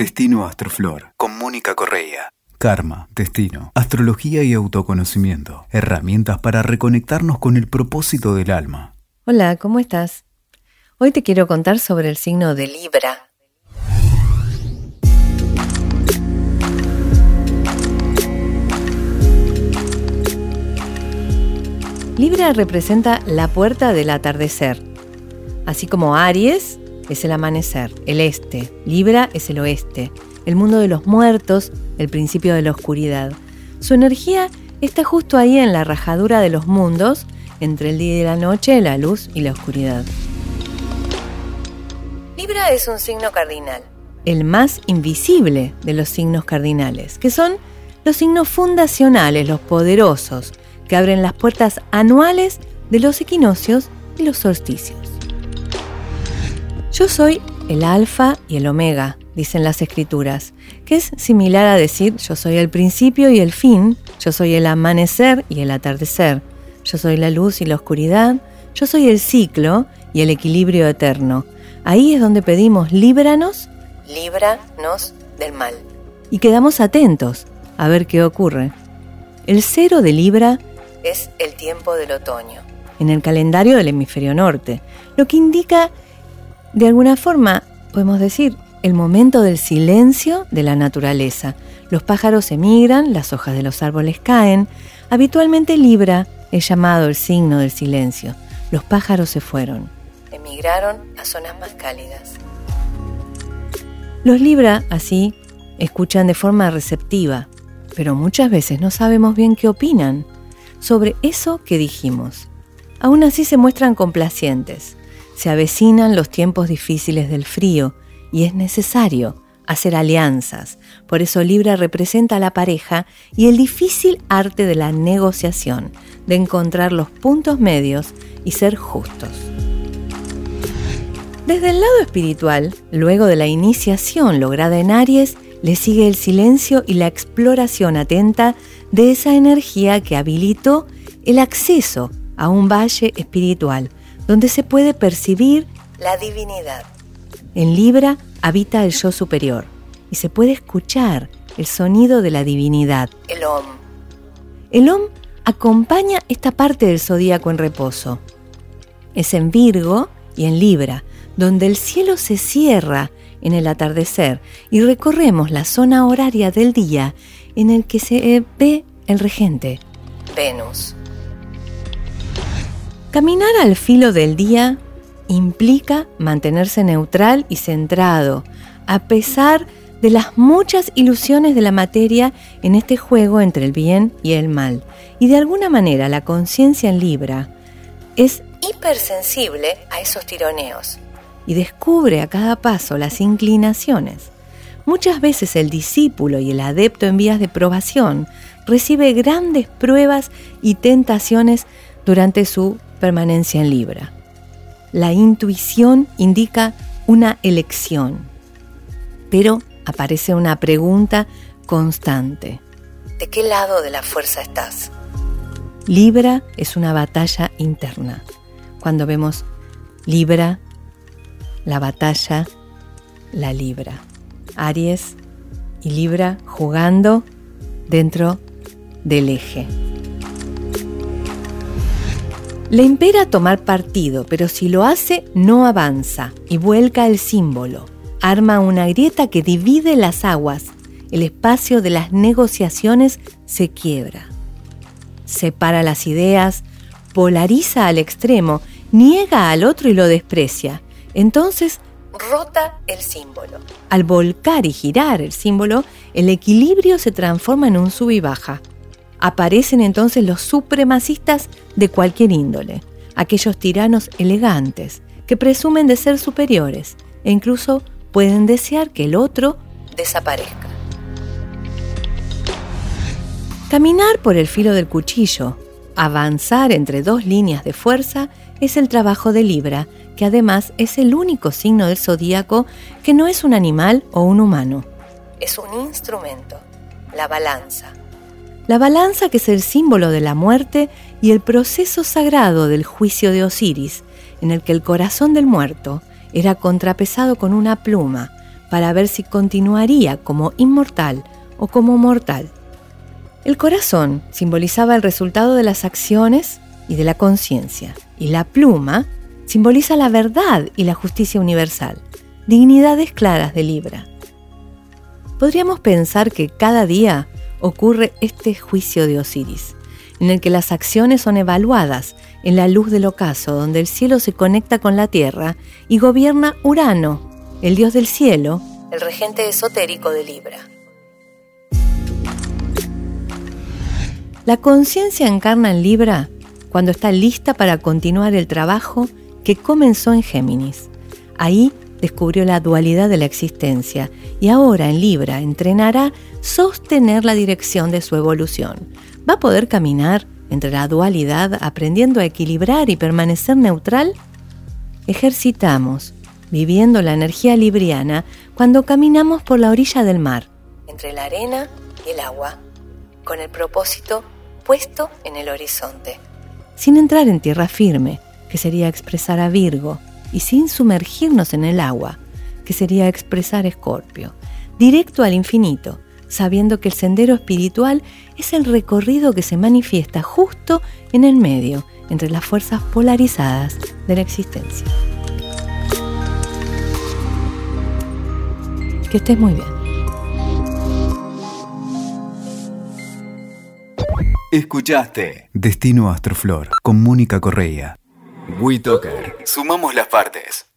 Destino Astroflor con Mónica Correa. Karma, destino, astrología y autoconocimiento. Herramientas para reconectarnos con el propósito del alma. Hola, ¿cómo estás? Hoy te quiero contar sobre el signo de Libra. Libra representa la puerta del atardecer, así como Aries es el amanecer, el este, Libra es el oeste, el mundo de los muertos, el principio de la oscuridad. Su energía está justo ahí en la rajadura de los mundos, entre el día y la noche, la luz y la oscuridad. Libra es un signo cardinal, el más invisible de los signos cardinales, que son los signos fundacionales, los poderosos, que abren las puertas anuales de los equinoccios y los solsticios. Yo soy el alfa y el omega, dicen las escrituras, que es similar a decir yo soy el principio y el fin, yo soy el amanecer y el atardecer, yo soy la luz y la oscuridad, yo soy el ciclo y el equilibrio eterno. Ahí es donde pedimos líbranos, líbranos del mal. Y quedamos atentos a ver qué ocurre. El cero de Libra es el tiempo del otoño, en el calendario del hemisferio norte, lo que indica, de alguna forma, podemos decir, el momento del silencio de la naturaleza. Los pájaros emigran, las hojas de los árboles caen. Habitualmente Libra es llamado el signo del silencio. Los pájaros se fueron. Emigraron a zonas más cálidas. Los Libra, así, escuchan de forma receptiva, pero muchas veces no sabemos bien qué opinan sobre eso que dijimos. Aún así se muestran complacientes. Se avecinan los tiempos difíciles del frío y es necesario hacer alianzas. Por eso Libra representa a la pareja y el difícil arte de la negociación, de encontrar los puntos medios y ser justos. Desde el lado espiritual, luego de la iniciación lograda en Aries, le sigue el silencio y la exploración atenta de esa energía que habilitó el acceso a un valle espiritual, donde se puede percibir la divinidad. En Libra habita el yo superior y se puede escuchar el sonido de la divinidad, el Om. El Om acompaña esta parte del zodíaco en reposo. Es en Virgo y en Libra, donde el cielo se cierra en el atardecer y recorremos la zona horaria del día en el que se ve el regente, Venus. Caminar al filo del día implica mantenerse neutral y centrado, a pesar de las muchas ilusiones de la materia en este juego entre el bien y el mal. Y de alguna manera la conciencia en Libra es hipersensible a esos tironeos y descubre a cada paso las inclinaciones. Muchas veces el discípulo y el adepto en vías de probación recibe grandes pruebas y tentaciones durante su permanencia en Libra. La intuición indica una elección, pero aparece una pregunta constante. ¿De qué lado de la fuerza estás? Libra es una batalla interna. Cuando vemos Libra la batalla la Libra. Aries y Libra jugando dentro del eje. Le impera tomar partido, pero si lo hace no avanza y vuelca el símbolo. Arma una grieta que divide las aguas. El espacio de las negociaciones se quiebra. Separa las ideas, polariza al extremo, niega al otro y lo desprecia entonces rota el símbolo. Al volcar y girar el símbolo, el equilibrio se transforma en un sub y baja. Aparecen entonces los supremacistas de cualquier índole, aquellos tiranos elegantes que presumen de ser superiores e incluso pueden desear que el otro desaparezca. Caminar por el filo del cuchillo, avanzar entre dos líneas de fuerza es el trabajo de Libra que además es el único signo del zodíaco que no es un animal o un humano. Es un instrumento, la balanza. La balanza que es el símbolo de la muerte y el proceso sagrado del juicio de Osiris, en el que el corazón del muerto era contrapesado con una pluma para ver si continuaría como inmortal o como mortal. El corazón simbolizaba el resultado de las acciones y de la conciencia, y la pluma simboliza la verdad y la justicia universal, dignidades claras de Libra. Podríamos pensar que cada día ocurre este juicio de Osiris, en el que las acciones son evaluadas en la luz del ocaso, donde el cielo se conecta con la tierra y gobierna Urano, el dios del cielo, el regente esotérico de Libra. La conciencia encarna en Libra cuando está lista para continuar el trabajo que comenzó en Géminis. Ahí descubrió la dualidad de la existencia y ahora en Libra entrenará sostener la dirección de su evolución. ¿Va a poder caminar entre la dualidad aprendiendo a equilibrar y permanecer neutral? Ejercitamos, viviendo la energía libriana, cuando caminamos por la orilla del mar, entre la arena y el agua, con el propósito puesto en el horizonte, sin entrar en tierra firme, que sería expresar a Virgo, y sin sumergirnos en el agua, que sería expresar Escorpio, directo al infinito, sabiendo que el sendero espiritual es el recorrido que se manifiesta justo en el medio, entre las fuerzas polarizadas de la existencia. Que estés muy bien. Escuchaste Destino Astroflor con Mónica Correa. WeToker. Sumamos las partes.